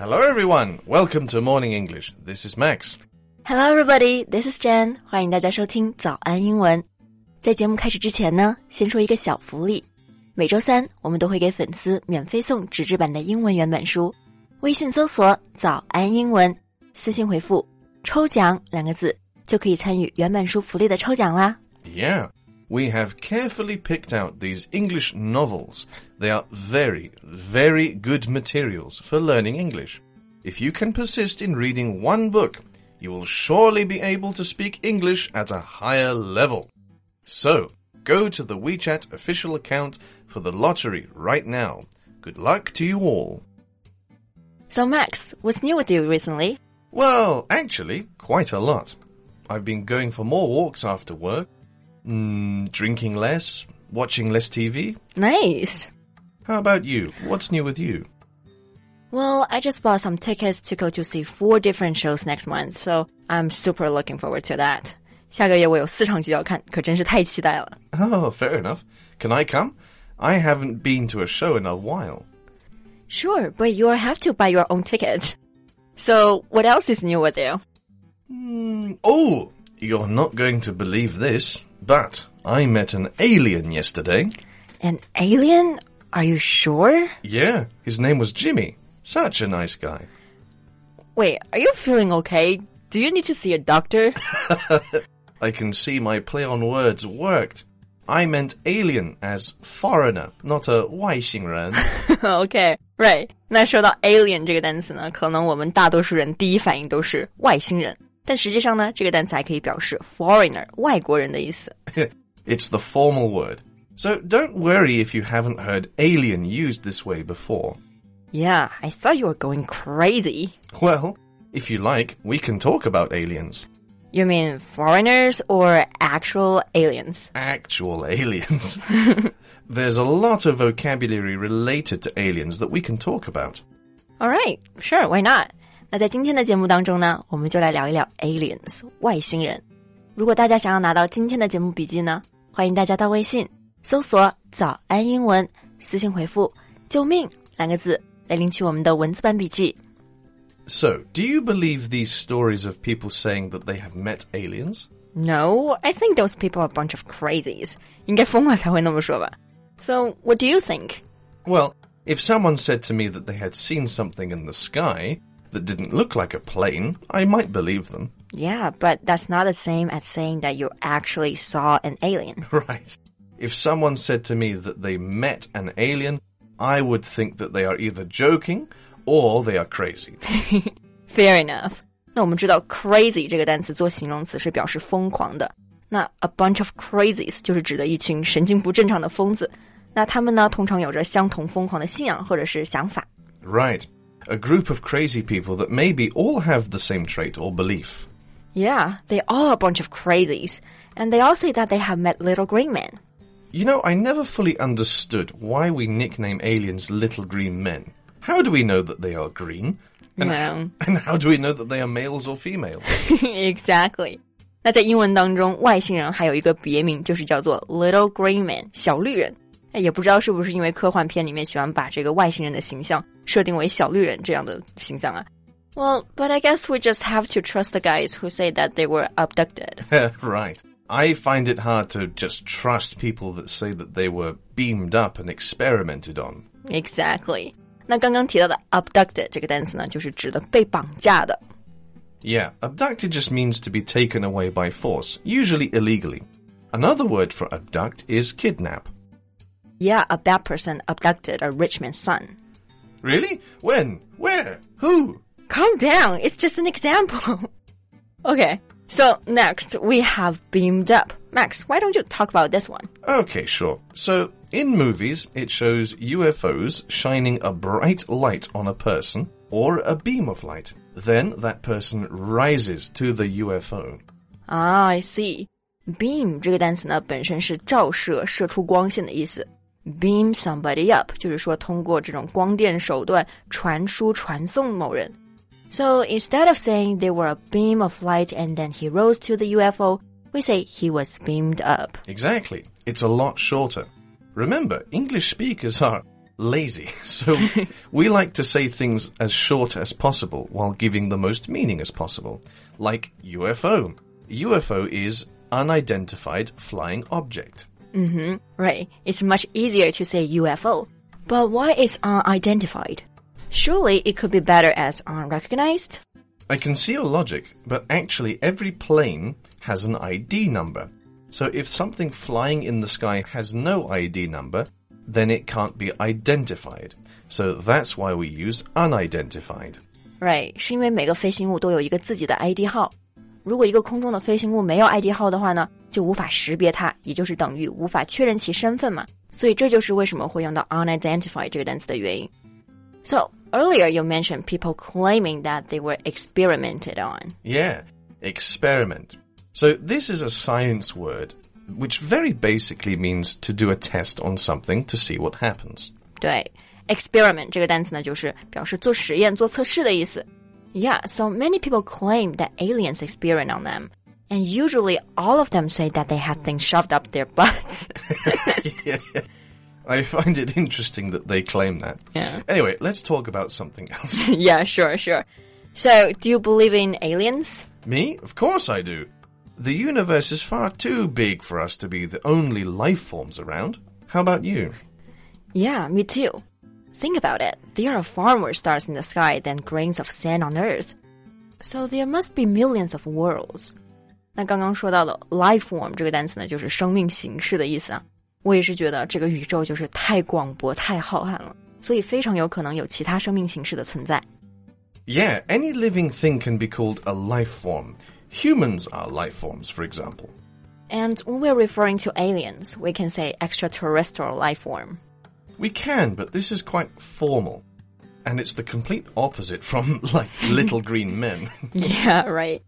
Hello, everyone. Welcome to Morning English. This is Max. Hello, everybody. This is Jen. 欢迎大家收听早安英文。在节目开始之前呢，先说一个小福利。每周三我们都会给粉丝免费送纸质版的英文原版书。微信搜索“早安英文”，私信回复“抽奖”两个字，就可以参与原版书福利的抽奖啦。Yeah. We have carefully picked out these English novels. They are very, very good materials for learning English. If you can persist in reading one book, you will surely be able to speak English at a higher level. So, go to the WeChat official account for the lottery right now. Good luck to you all. So Max, what's new with you recently? Well, actually, quite a lot. I've been going for more walks after work, mm, drinking less, watching less TV. Nice. How about you? What's new with you? Well, I just bought some tickets to go to see four different shows next month, so I'm super looking forward to that. 下个月我有四场剧要看，可真是太期待了。 Oh, fair enough. Can I come? I haven't been to a show in a while. Sure, but you'll have to buy your own ticket. So, what else is new with you? Mm, oh, you're not going to believe this, but I met an alien yesterday. An alien? Are you sure? Yeah, his name was Jimmy. Such a nice guy. Wait, are you feeling okay? Do you need to see a doctor? I can see my play on words worked. I meant alien as foreigner, not a 外星人. okay, right. 那说到 alien 这个单词呢，可能我们大多数人第一反应都是外星人， 但实际上呢，这个单词还可以表示 foreigner 外国人的意思。 it's the formal word. So don't worry if you haven't heard alien used this way before. Yeah, I thought you were going crazy. Well, if you like, we can talk about aliens. You mean foreigners or actual aliens? Actual aliens. There's a lot of vocabulary related to aliens that we can talk about. Alright, sure, why not? 那在今天的节目当中呢，我们就来聊一聊 aliens 外星人。如果大家想要拿到今天的节目笔记呢，欢迎大家到微信搜索“早安英文”，私信回复“救命”两个字来领取我们的文字版笔记。 So, do you believe these stories of people saying that they have met aliens? No, I think those people are a bunch of crazies. 应该疯了才会那么说吧。So, what do you think? Well, if someone said to me that they had seen something in the sky that didn't look like a plane, I might believe them. Yeah, but that's not the same as saying that you actually saw an alien. Right. If someone said to me that they met an alien, I would think that they are either joking or they are crazy. Fair enough. 那我们知道 crazy 这个单词做形容词是表示疯狂的。那 a bunch of crazies 就是指的一群神经不正常的疯子。那他们呢，通常有着相同疯狂的信仰或者是想法。 Right. A group of crazy people that maybe all have the same trait or belief. Yeah, they are a bunch of crazies, and they all say that they have met little green men. You know, I never fully understood why we nickname aliens little green men. How do we know that they are green? No. And how do we know that they are males or females? exactly. 那在英文当中，外星人还有一个别名，就是叫做 Little Green Man 小绿人。 哎，也不知道是不是因为科幻片里面喜欢把这个外星人的形象设定为小绿人这样的形象啊。Well, but I guess we just have to trust the guys who say that they were abducted. right. I find it hard to just trust people that say that they were beamed up and experimented on. Exactly. 那刚刚提到的 abducted 这个单词呢，就是指的被绑架的。 Yeah, abducted just means to be taken away by force, usually illegally. Another word for abduct is kidnap. Yeah, a bad person abducted a rich man's son. Really? When? Where? Who? Calm down. It's just an example. okay. So next we have beamed up. Max, why don't you talk about this one? Okay, sure. So, in movies, it shows UFOs shining a bright light on a person or a beam of light. Then that person rises to the UFO. Ah, I see. Beam 这个单词呢，本身是照射、射出光线的意思。 Beam somebody up 就是说通过这种光电手段传输、传送某人。So instead of saying they were a beam of light and then he rose to the UFO, we say he was beamed up. Exactly. It's a lot shorter. Remember, English speakers are lazy. So we like to say things as short as possible while giving the most meaning as possible. Like UFO. UFO is unidentified flying object. Right. It's much easier to say UFO. But why is unidentified? Surely it could be better as unrecognized? I can see your logic, but actually every plane has an ID number. So if something flying in the sky has no ID number, then it can't be identified. So that's why we use unidentified. Right，是因为每个飞行物都有一个自己的 ID 号。 如果一个空中的飞行物没有 ID 号的话呢，就无法识别它，也就是等于无法确认其身份嘛。所以这就是为什么会用到 unidentified 这个单词的原因。So earlier you mentioned people claiming that they were experimented on. Yeah, experiment. So this is a science word which very basically means to do a test on something to see what happens. 对，experiment 这个单词呢，就是表示做实验、做测试的意思。 Yeah, so many people claim that aliens experiment on them. And usually all of them say that they had things shoved up their butts. I find it interesting that they claim that. Yeah. Anyway, let's talk about something else. yeah, sure, sure. So, do you believe in aliens? Me? Of course I do. The universe is far too big for us to be the only life forms around. How about you? Yeah, me too. Think about it. There are far more stars in the sky than grains of sand on Earth. So there must be millions of worlds. 那刚刚说到的 life form 这个单词呢，就是生命形式的意思啊。我也是觉得这个宇宙就是太广博、太浩瀚了，所以非常有可能有其他生命形式的存在。 Yeah, any living thing can be called a life form. Humans are life forms, for example. And when we're referring to aliens, we can say extraterrestrial life form. We can, but this is quite formal. And it's the complete opposite from, like, little green men. Yeah, right.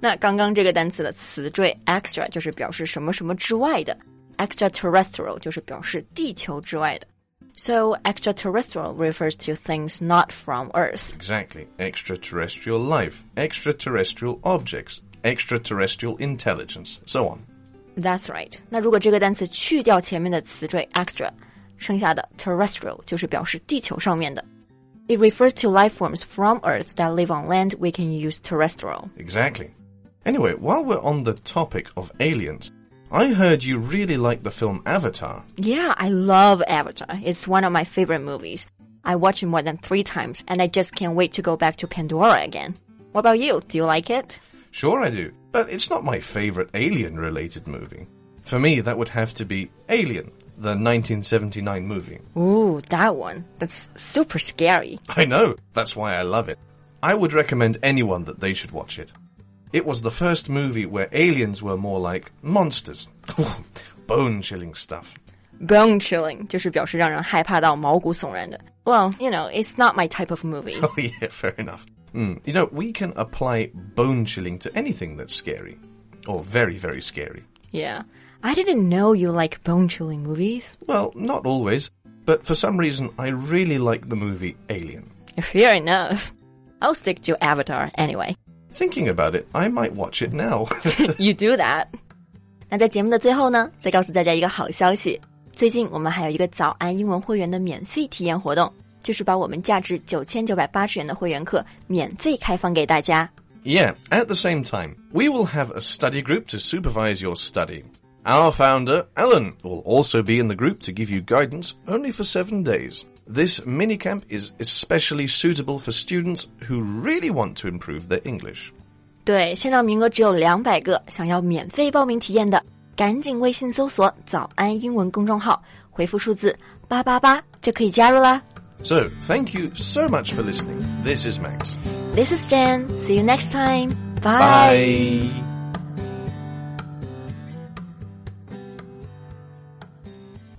那刚刚这个单词的词缀 extra 就是表示什么什么之外的，extraterrestrial 就是表示地球之外的。So extraterrestrial refers to things not from Earth. exactly. Extraterrestrial life, extraterrestrial objects, extraterrestrial intelligence, so on. That's right. 那如果这个单词去掉前面的词缀 extra， 剩下的 terrestrial 就是表示地球上面的。It refers to life forms from Earth that live on land. We can use terrestrial. Exactly. Anyway, while we're on the topic of aliens, I heard you really like the film Avatar. Yeah, I love Avatar. It's one of my favorite movies. I watched it more than three times, and I just can't wait to go back to Pandora again. What about you? Do you like it? Sure, I do, but it's not my favorite alien related movie. For me, that would have to be Alien, the 1979 movie. Ooh, that one. That's super scary. I know, that's why I love it. I would recommend anyone that they should watch it. It was the first movie where aliens were more like monsters. Bone chilling stuff. Bone chilling 就是表示让人害怕到毛骨悚然的。Well, you know, it's not my type of movie. Oh, yeah, fair enough. Mm. You know, we can apply bone chilling to anything that's scary. Or very, very scary. yeah. I didn't know you like bone chilling movies. Well, not always, but for some reason, I really like the movie Alien. Fair enough. I'll stick to Avatar anyway. Thinking about it, I might watch it now. You do that. 那在节目的最后呢，再告诉大家一个好消息。最近我们还有一个早安英文会员的免费体验活动，就是把我们价值九千九百八十元的会员课免费开放给大家。 yeah, at the same time, we will have a study group to supervise your study. Our founder, Alan, will also be in the group to give you guidance only for seven days. This minicamp is especially suitable for students who really want to improve their English. 对，现在名额只有两百个，想要免费报名体验的，赶紧微信搜索“早安英文”公众号，回复数字八八八就可以加入啦。 So, thank you so much for listening. This is Max. This is Jen. See you next time. Bye. Bye.